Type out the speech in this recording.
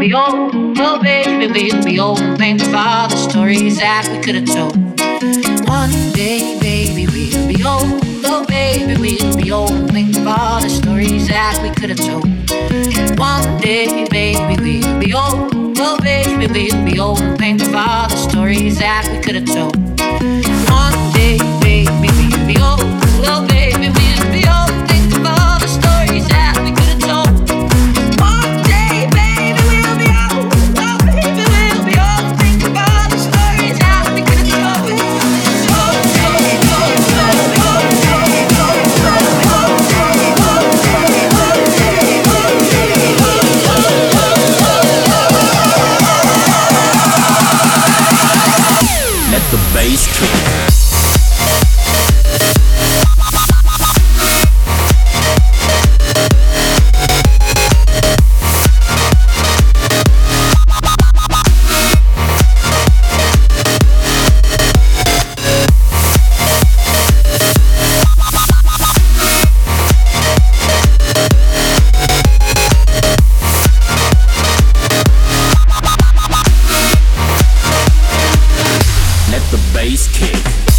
Be old. Oh, baby, we'll be old. Think of all the stories that we could have told. One day, baby, we'll be old. Oh, baby, we'll be old. Think of all the stories that we could have told. One day, baby, we'll be old. Oh, baby, we'll be old. Think of all the stories that we could have told. bass kick.